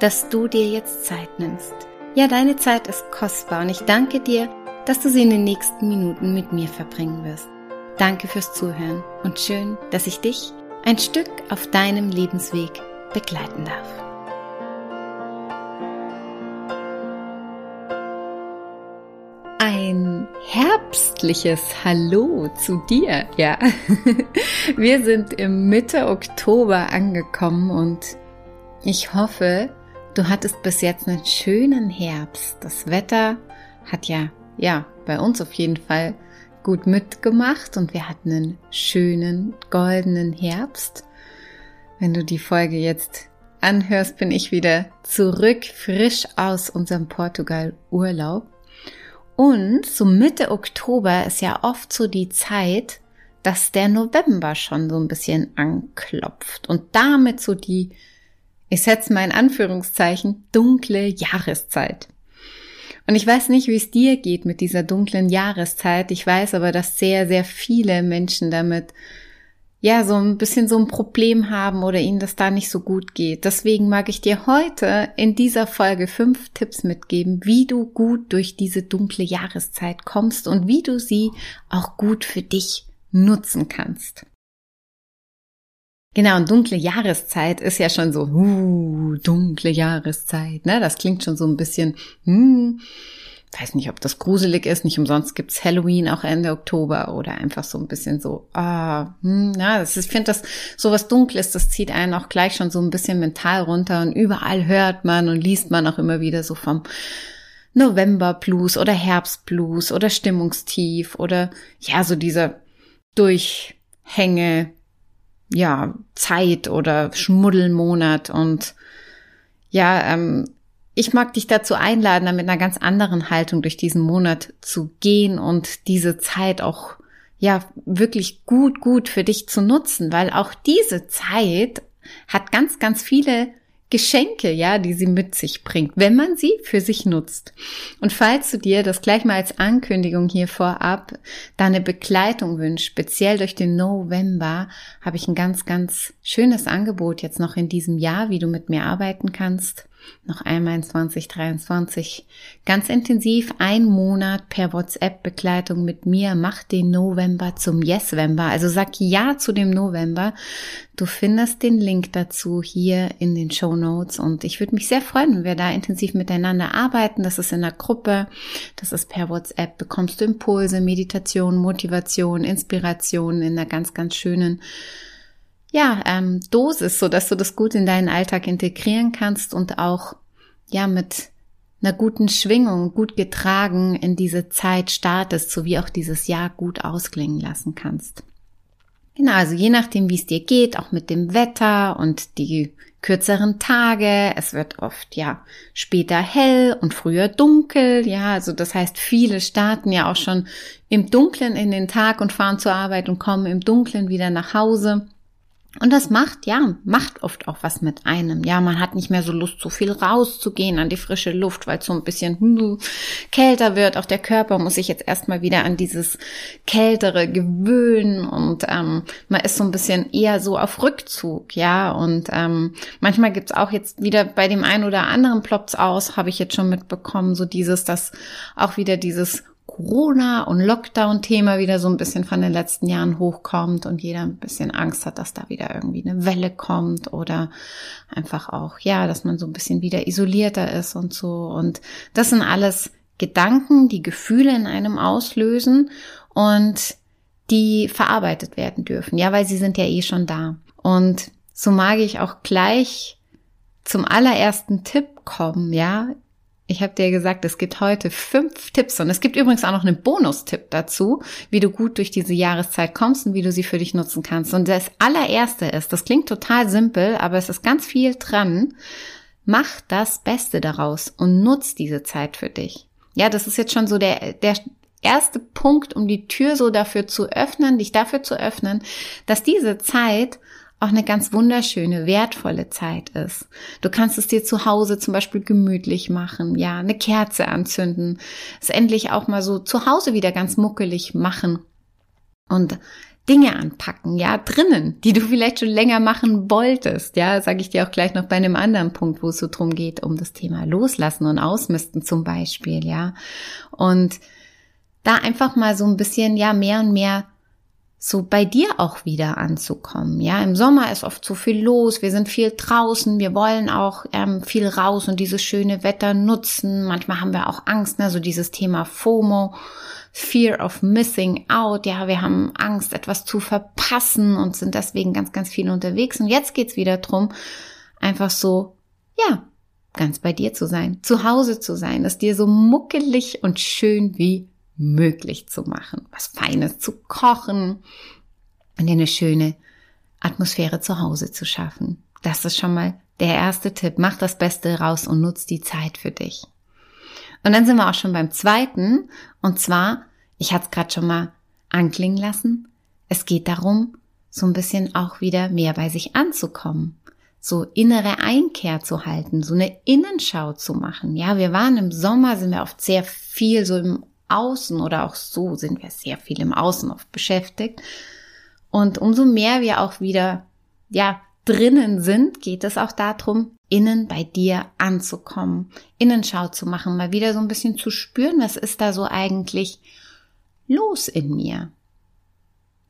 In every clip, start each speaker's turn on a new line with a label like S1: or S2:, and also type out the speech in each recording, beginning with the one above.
S1: dass du dir jetzt Zeit nimmst. Ja, deine Zeit ist kostbar und ich danke dir, dass du sie in den nächsten Minuten mit mir verbringen wirst. Danke fürs Zuhören und schön, dass ich dich ein Stück auf deinem Lebensweg begleiten darf. Ein herbstliches Hallo zu dir, ja. Wir sind im Mitte Oktober angekommen und ich hoffe, Du hattest bis jetzt einen schönen Herbst. Das Wetter hat ja, ja, bei uns auf jeden Fall gut mitgemacht und wir hatten einen schönen goldenen Herbst. Wenn du die Folge jetzt anhörst, bin ich wieder zurück, frisch aus unserem Portugal-Urlaub. Und so Mitte Oktober ist ja oft so die Zeit, dass der November schon so ein bisschen anklopft und damit so die ich setze mal in Anführungszeichen, dunkle Jahreszeit. Und ich weiß nicht, wie es dir geht mit dieser dunklen Jahreszeit. Ich weiß aber, dass sehr, sehr viele Menschen damit ja so ein bisschen so ein Problem haben oder ihnen das da nicht so gut geht. Deswegen mag ich dir heute in dieser Folge fünf Tipps mitgeben, wie du gut durch diese dunkle Jahreszeit kommst und wie du sie auch gut für dich nutzen kannst. Genau, und dunkle Jahreszeit ist ja schon so, uh, dunkle Jahreszeit, ne? Das klingt schon so ein bisschen, hm, weiß nicht, ob das gruselig ist. Nicht umsonst gibt's Halloween auch Ende Oktober oder einfach so ein bisschen so, ah, hm, ja, das ist, ich finde das so was Dunkles, das zieht einen auch gleich schon so ein bisschen mental runter und überall hört man und liest man auch immer wieder so vom November Blues oder Herbst Blues oder Stimmungstief oder ja, so dieser Durchhänge ja, Zeit oder Schmuddelmonat und ja, ähm, ich mag dich dazu einladen, mit einer ganz anderen Haltung durch diesen Monat zu gehen und diese Zeit auch ja wirklich gut, gut für dich zu nutzen, weil auch diese Zeit hat ganz, ganz viele Geschenke, ja, die sie mit sich bringt, wenn man sie für sich nutzt. Und falls du dir das gleich mal als Ankündigung hier vorab deine Begleitung wünschst, speziell durch den November, habe ich ein ganz, ganz schönes Angebot jetzt noch in diesem Jahr, wie du mit mir arbeiten kannst noch einmal in 2023 ganz intensiv ein Monat per WhatsApp-Begleitung mit mir. Mach den November zum Yes-Vember. Also sag Ja zu dem November. Du findest den Link dazu hier in den Show Notes und ich würde mich sehr freuen, wenn wir da intensiv miteinander arbeiten. Das ist in der Gruppe, das ist per WhatsApp. Bekommst du Impulse, Meditation, Motivation, Inspiration in einer ganz, ganz schönen ja, ähm, Dosis, so dass du das gut in deinen Alltag integrieren kannst und auch ja mit einer guten Schwingung, gut getragen in diese Zeit startest, sowie auch dieses Jahr gut ausklingen lassen kannst. Genau, also je nachdem, wie es dir geht, auch mit dem Wetter und die kürzeren Tage. Es wird oft ja später hell und früher dunkel. Ja, also das heißt, viele starten ja auch schon im Dunkeln in den Tag und fahren zur Arbeit und kommen im Dunkeln wieder nach Hause. Und das macht, ja, macht oft auch was mit einem. Ja, man hat nicht mehr so Lust, so viel rauszugehen an die frische Luft, weil es so ein bisschen hm, kälter wird. Auch der Körper muss sich jetzt erstmal wieder an dieses Kältere gewöhnen und ähm, man ist so ein bisschen eher so auf Rückzug, ja. Und ähm, manchmal gibt's auch jetzt wieder bei dem einen oder anderen ploppt's aus, habe ich jetzt schon mitbekommen, so dieses, dass auch wieder dieses Corona- und Lockdown-Thema wieder so ein bisschen von den letzten Jahren hochkommt und jeder ein bisschen Angst hat, dass da wieder irgendwie eine Welle kommt oder einfach auch, ja, dass man so ein bisschen wieder isolierter ist und so. Und das sind alles Gedanken, die Gefühle in einem auslösen und die verarbeitet werden dürfen. Ja, weil sie sind ja eh schon da. Und so mag ich auch gleich zum allerersten Tipp kommen, ja. Ich habe dir gesagt, es gibt heute fünf Tipps und es gibt übrigens auch noch einen Bonustipp dazu, wie du gut durch diese Jahreszeit kommst und wie du sie für dich nutzen kannst. Und das allererste ist, das klingt total simpel, aber es ist ganz viel dran. mach das Beste daraus und nutz diese Zeit für dich. Ja, das ist jetzt schon so der, der erste Punkt, um die Tür so dafür zu öffnen, dich dafür zu öffnen, dass diese Zeit auch eine ganz wunderschöne, wertvolle Zeit ist. Du kannst es dir zu Hause zum Beispiel gemütlich machen, ja, eine Kerze anzünden, es endlich auch mal so zu Hause wieder ganz muckelig machen und Dinge anpacken, ja, drinnen, die du vielleicht schon länger machen wolltest, ja, sage ich dir auch gleich noch bei einem anderen Punkt, wo es so drum geht, um das Thema Loslassen und Ausmisten zum Beispiel, ja. Und da einfach mal so ein bisschen, ja, mehr und mehr so bei dir auch wieder anzukommen. Ja, im Sommer ist oft so viel los. Wir sind viel draußen. Wir wollen auch ähm, viel raus und dieses schöne Wetter nutzen. Manchmal haben wir auch Angst, ne? so dieses Thema FOMO, Fear of Missing Out. Ja, wir haben Angst, etwas zu verpassen und sind deswegen ganz, ganz viel unterwegs. Und jetzt geht's wieder drum, einfach so, ja, ganz bei dir zu sein, zu Hause zu sein, es dir so muckelig und schön wie möglich zu machen, was Feines zu kochen und dir eine schöne Atmosphäre zu Hause zu schaffen. Das ist schon mal der erste Tipp. Mach das Beste raus und nutz die Zeit für dich. Und dann sind wir auch schon beim zweiten. Und zwar, ich hatte es gerade schon mal anklingen lassen, es geht darum, so ein bisschen auch wieder mehr bei sich anzukommen. So innere Einkehr zu halten, so eine Innenschau zu machen. Ja, wir waren im Sommer, sind wir oft sehr viel so im Außen oder auch so sind wir sehr viel im Außen oft beschäftigt. Und umso mehr wir auch wieder, ja, drinnen sind, geht es auch darum, innen bei dir anzukommen, Innenschau zu machen, mal wieder so ein bisschen zu spüren, was ist da so eigentlich los in mir?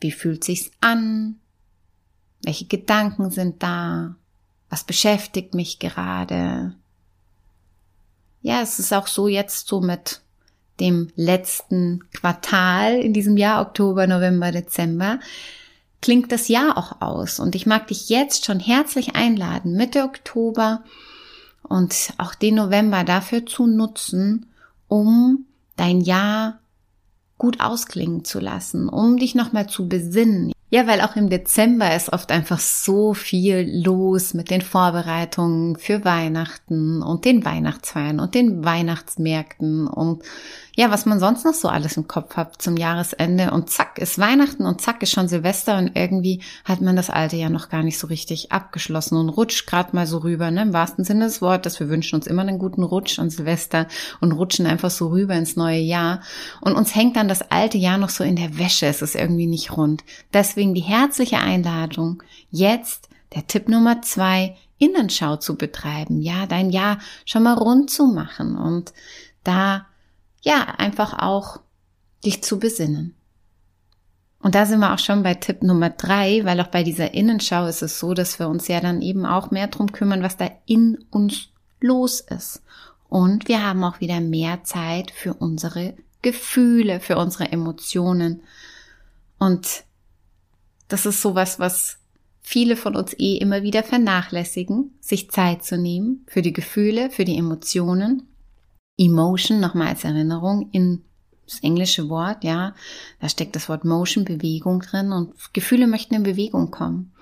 S1: Wie fühlt sich's an? Welche Gedanken sind da? Was beschäftigt mich gerade? Ja, es ist auch so jetzt so mit dem letzten Quartal in diesem Jahr, Oktober, November, Dezember, klingt das Jahr auch aus. Und ich mag dich jetzt schon herzlich einladen, Mitte Oktober und auch den November dafür zu nutzen, um dein Jahr gut ausklingen zu lassen, um dich nochmal zu besinnen. Ja, weil auch im Dezember ist oft einfach so viel los mit den Vorbereitungen für Weihnachten und den Weihnachtsfeiern und den Weihnachtsmärkten und ja, was man sonst noch so alles im Kopf hat zum Jahresende und zack ist Weihnachten und zack ist schon Silvester und irgendwie hat man das alte Jahr noch gar nicht so richtig abgeschlossen und rutscht gerade mal so rüber, ne, im wahrsten Sinne des Wortes. Wir wünschen uns immer einen guten Rutsch an Silvester und rutschen einfach so rüber ins neue Jahr und uns hängt dann das alte Jahr noch so in der Wäsche. Es ist irgendwie nicht rund. Deswegen die herzliche Einladung, jetzt der Tipp Nummer zwei, Innenschau zu betreiben, ja, dein Jahr schon mal rund zu machen und da ja, einfach auch dich zu besinnen. Und da sind wir auch schon bei Tipp Nummer drei, weil auch bei dieser Innenschau ist es so, dass wir uns ja dann eben auch mehr drum kümmern, was da in uns los ist. Und wir haben auch wieder mehr Zeit für unsere Gefühle, für unsere Emotionen. Und das ist sowas, was viele von uns eh immer wieder vernachlässigen, sich Zeit zu nehmen für die Gefühle, für die Emotionen. Emotion, nochmal als Erinnerung, in das englische Wort, ja, da steckt das Wort Motion, Bewegung drin und Gefühle möchten in Bewegung kommen.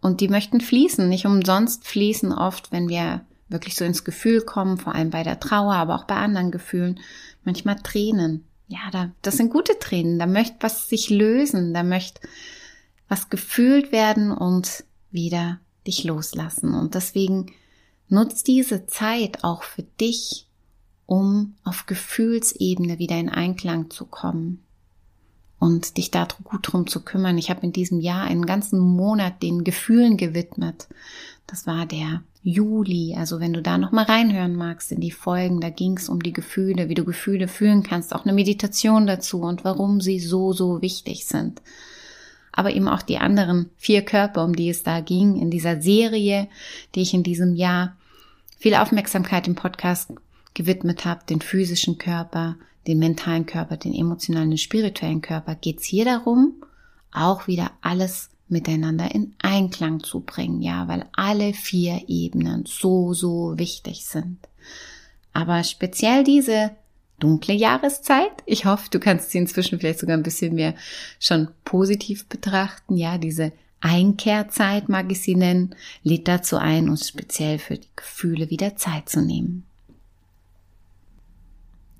S1: Und die möchten fließen, nicht umsonst fließen oft, wenn wir wirklich so ins Gefühl kommen, vor allem bei der Trauer, aber auch bei anderen Gefühlen, manchmal Tränen. Ja, da, das sind gute Tränen, da möchte was sich lösen, da möchte was gefühlt werden und wieder dich loslassen. Und deswegen nutzt diese Zeit auch für dich, um auf Gefühlsebene wieder in Einklang zu kommen und dich da gut drum zu kümmern. Ich habe in diesem Jahr einen ganzen Monat den Gefühlen gewidmet. Das war der Juli. Also wenn du da noch mal reinhören magst in die Folgen, da ging es um die Gefühle, wie du Gefühle fühlen kannst, auch eine Meditation dazu und warum sie so so wichtig sind. Aber eben auch die anderen vier Körper, um die es da ging in dieser Serie, die ich in diesem Jahr viel Aufmerksamkeit im Podcast gewidmet habe, den physischen Körper, den mentalen Körper, den emotionalen, den spirituellen Körper, geht es hier darum, auch wieder alles miteinander in Einklang zu bringen, ja, weil alle vier Ebenen so, so wichtig sind. Aber speziell diese dunkle Jahreszeit, ich hoffe, du kannst sie inzwischen vielleicht sogar ein bisschen mehr schon positiv betrachten, ja, diese Einkehrzeit mag ich sie nennen, lädt dazu ein, uns speziell für die Gefühle wieder Zeit zu nehmen.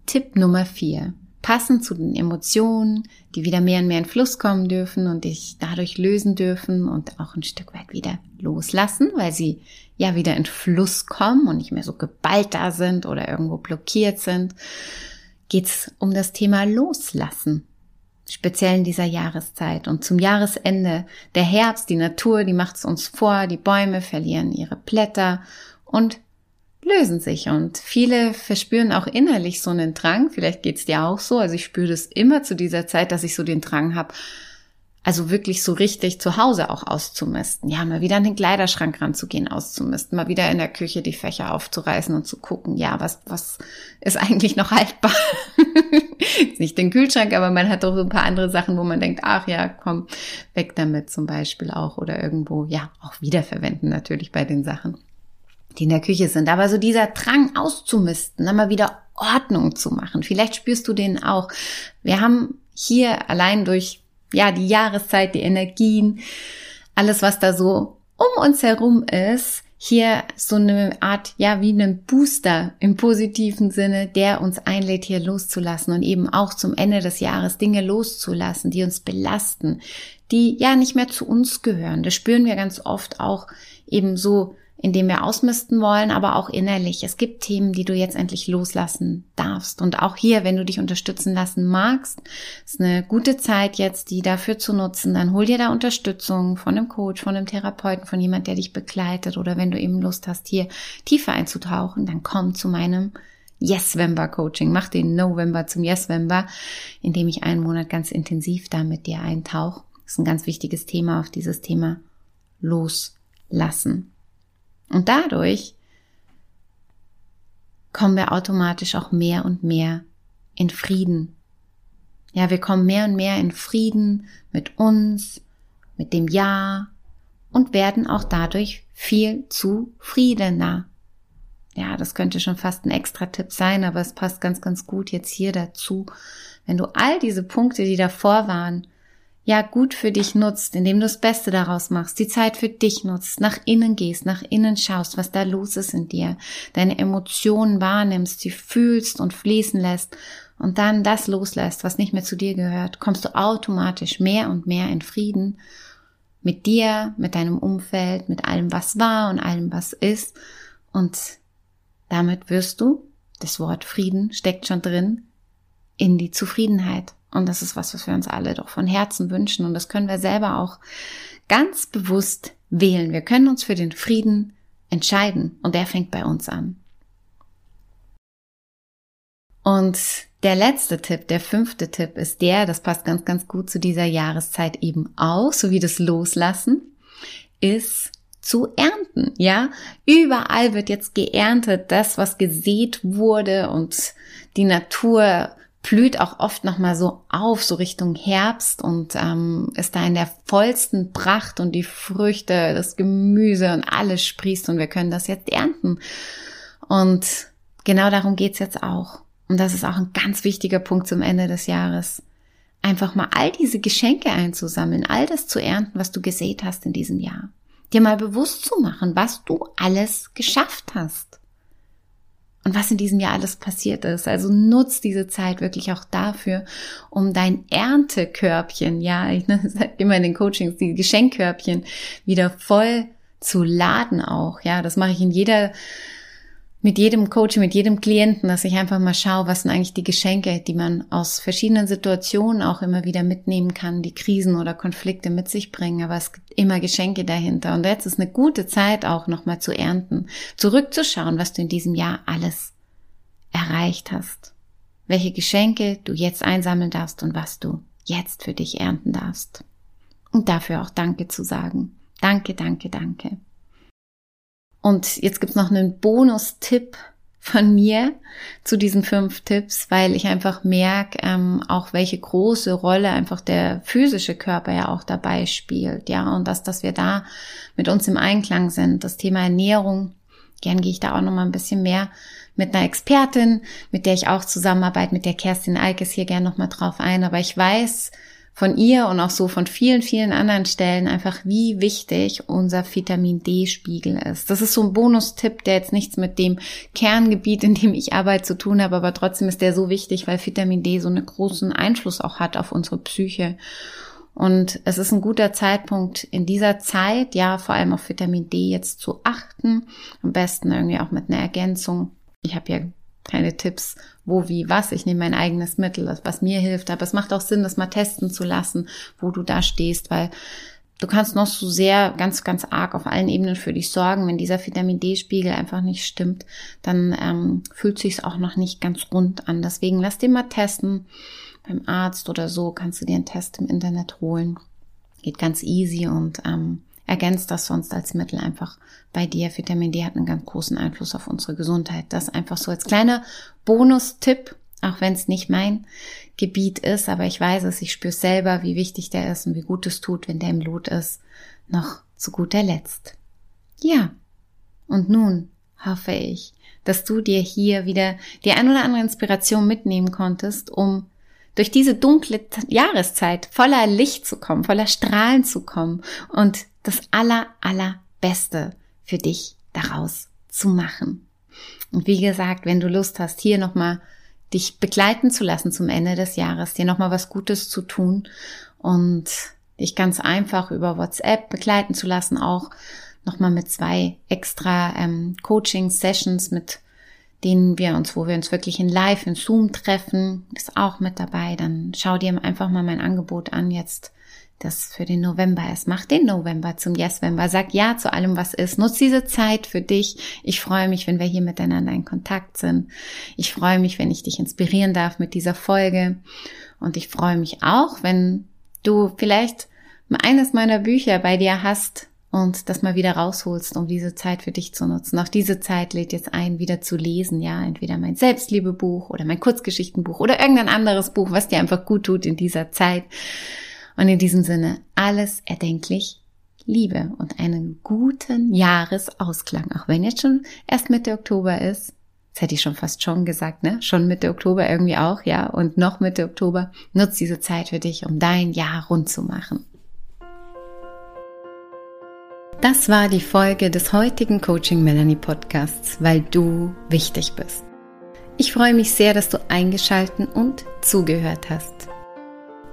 S1: Tipp Nummer vier: Passend zu den Emotionen, die wieder mehr und mehr in Fluss kommen dürfen und dich dadurch lösen dürfen und auch ein Stück weit wieder loslassen, weil sie ja wieder in Fluss kommen und nicht mehr so geballt da sind oder irgendwo blockiert sind, geht's um das Thema Loslassen speziell in dieser Jahreszeit. Und zum Jahresende, der Herbst, die Natur, die macht es uns vor, die Bäume verlieren ihre Blätter und lösen sich. Und viele verspüren auch innerlich so einen Drang, vielleicht geht's dir auch so, also ich spüre das immer zu dieser Zeit, dass ich so den Drang habe, also wirklich so richtig zu Hause auch auszumisten. Ja, mal wieder an den Kleiderschrank ranzugehen, auszumisten, mal wieder in der Küche die Fächer aufzureißen und zu gucken, ja, was, was ist eigentlich noch haltbar? Nicht den Kühlschrank, aber man hat doch so ein paar andere Sachen, wo man denkt, ach ja, komm, weg damit zum Beispiel auch oder irgendwo, ja, auch wiederverwenden natürlich bei den Sachen, die in der Küche sind. Aber so dieser Drang auszumisten, dann mal wieder Ordnung zu machen. Vielleicht spürst du den auch. Wir haben hier allein durch ja, die Jahreszeit, die Energien, alles, was da so um uns herum ist, hier so eine Art, ja, wie einen Booster im positiven Sinne, der uns einlädt, hier loszulassen und eben auch zum Ende des Jahres Dinge loszulassen, die uns belasten, die ja nicht mehr zu uns gehören. Das spüren wir ganz oft auch eben so in dem wir ausmisten wollen, aber auch innerlich. Es gibt Themen, die du jetzt endlich loslassen darfst. Und auch hier, wenn du dich unterstützen lassen magst, ist eine gute Zeit jetzt, die dafür zu nutzen. Dann hol dir da Unterstützung von einem Coach, von einem Therapeuten, von jemand, der dich begleitet. Oder wenn du eben Lust hast, hier tiefer einzutauchen, dann komm zu meinem Yes-Vember Coaching. Mach den November zum Yes-Vember, indem ich einen Monat ganz intensiv da mit dir eintauche. Das ist ein ganz wichtiges Thema auf dieses Thema loslassen. Und dadurch kommen wir automatisch auch mehr und mehr in Frieden. Ja, wir kommen mehr und mehr in Frieden mit uns, mit dem Ja und werden auch dadurch viel zufriedener. Ja, das könnte schon fast ein extra Tipp sein, aber es passt ganz, ganz gut jetzt hier dazu. Wenn du all diese Punkte, die davor waren, ja gut für dich nutzt, indem du das Beste daraus machst, die Zeit für dich nutzt, nach innen gehst, nach innen schaust, was da los ist in dir, deine Emotionen wahrnimmst, sie fühlst und fließen lässt und dann das loslässt, was nicht mehr zu dir gehört, kommst du automatisch mehr und mehr in Frieden mit dir, mit deinem Umfeld, mit allem, was war und allem, was ist und damit wirst du, das Wort Frieden steckt schon drin, in die Zufriedenheit und das ist was, was wir uns alle doch von Herzen wünschen. Und das können wir selber auch ganz bewusst wählen. Wir können uns für den Frieden entscheiden. Und der fängt bei uns an. Und der letzte Tipp, der fünfte Tipp ist der, das passt ganz, ganz gut zu dieser Jahreszeit eben auch, so wie das Loslassen, ist zu ernten, ja. Überall wird jetzt geerntet, das, was gesät wurde und die Natur blüht auch oft nochmal so auf, so Richtung Herbst und ähm, ist da in der vollsten Pracht und die Früchte, das Gemüse und alles sprießt und wir können das jetzt ernten. Und genau darum geht's jetzt auch. Und das ist auch ein ganz wichtiger Punkt zum Ende des Jahres. Einfach mal all diese Geschenke einzusammeln, all das zu ernten, was du gesät hast in diesem Jahr. Dir mal bewusst zu machen, was du alles geschafft hast und was in diesem Jahr alles passiert ist. Also nutz diese Zeit wirklich auch dafür, um dein Erntekörbchen, ja, ich ne, sag immer in den Coachings, die Geschenkkörbchen wieder voll zu laden auch. Ja, das mache ich in jeder mit jedem Coach, mit jedem Klienten, dass ich einfach mal schaue, was sind eigentlich die Geschenke, die man aus verschiedenen Situationen auch immer wieder mitnehmen kann, die Krisen oder Konflikte mit sich bringen. Aber es gibt immer Geschenke dahinter. Und jetzt ist eine gute Zeit auch nochmal zu ernten, zurückzuschauen, was du in diesem Jahr alles erreicht hast. Welche Geschenke du jetzt einsammeln darfst und was du jetzt für dich ernten darfst. Und dafür auch Danke zu sagen. Danke, danke, danke. Und jetzt gibt's noch einen Bonustipp von mir zu diesen fünf Tipps, weil ich einfach merke, ähm, auch welche große Rolle einfach der physische Körper ja auch dabei spielt, ja, und dass, dass wir da mit uns im Einklang sind. Das Thema Ernährung, gern gehe ich da auch noch mal ein bisschen mehr mit einer Expertin, mit der ich auch zusammenarbeite, mit der Kerstin Eikes hier gern noch mal drauf ein, aber ich weiß, von ihr und auch so von vielen, vielen anderen Stellen einfach, wie wichtig unser Vitamin D-Spiegel ist. Das ist so ein Bonustipp, der jetzt nichts mit dem Kerngebiet, in dem ich arbeite, zu tun habe, aber trotzdem ist der so wichtig, weil Vitamin D so einen großen Einfluss auch hat auf unsere Psyche. Und es ist ein guter Zeitpunkt in dieser Zeit, ja, vor allem auf Vitamin D jetzt zu achten. Am besten irgendwie auch mit einer Ergänzung. Ich habe ja keine Tipps, wo, wie, was. Ich nehme mein eigenes Mittel, was mir hilft. Aber es macht auch Sinn, das mal testen zu lassen, wo du da stehst, weil du kannst noch so sehr ganz, ganz arg auf allen Ebenen für dich sorgen. Wenn dieser Vitamin D-Spiegel einfach nicht stimmt, dann ähm, fühlt sich's auch noch nicht ganz rund an. Deswegen lass den mal testen beim Arzt oder so kannst du dir einen Test im Internet holen. Geht ganz easy und ähm, ergänzt das sonst als Mittel einfach bei dir. Vitamin D hat einen ganz großen Einfluss auf unsere Gesundheit. Das einfach so als kleiner Bonustipp, auch wenn es nicht mein Gebiet ist, aber ich weiß es, ich spüre selber, wie wichtig der ist und wie gut es tut, wenn der im Blut ist. Noch zu guter Letzt. Ja. Und nun hoffe ich, dass du dir hier wieder die ein oder andere Inspiration mitnehmen konntest, um durch diese dunkle Jahreszeit voller Licht zu kommen, voller Strahlen zu kommen und das aller, allerbeste für dich daraus zu machen. Und wie gesagt, wenn du Lust hast, hier nochmal dich begleiten zu lassen zum Ende des Jahres, dir nochmal was Gutes zu tun und dich ganz einfach über WhatsApp begleiten zu lassen, auch nochmal mit zwei extra ähm, Coaching-Sessions mit denen wir uns, wo wir uns wirklich in Live, in Zoom treffen, ist auch mit dabei. Dann schau dir einfach mal mein Angebot an jetzt, das für den November ist. Mach den November zum Yes-November. Sag Ja zu allem, was ist. Nutz diese Zeit für dich. Ich freue mich, wenn wir hier miteinander in Kontakt sind. Ich freue mich, wenn ich dich inspirieren darf mit dieser Folge. Und ich freue mich auch, wenn du vielleicht eines meiner Bücher bei dir hast, und das mal wieder rausholst, um diese Zeit für dich zu nutzen. Auch diese Zeit lädt jetzt ein, wieder zu lesen, ja, entweder mein Selbstliebebuch oder mein Kurzgeschichtenbuch oder irgendein anderes Buch, was dir einfach gut tut in dieser Zeit. Und in diesem Sinne alles erdenklich Liebe und einen guten Jahresausklang, auch wenn jetzt schon erst Mitte Oktober ist. Das hätte ich schon fast schon gesagt, ne? Schon Mitte Oktober irgendwie auch, ja. Und noch Mitte Oktober. Nutz diese Zeit für dich, um dein Jahr rund zu machen. Das war die Folge des heutigen Coaching Melanie Podcasts, weil du wichtig bist. Ich freue mich sehr, dass du eingeschalten und zugehört hast.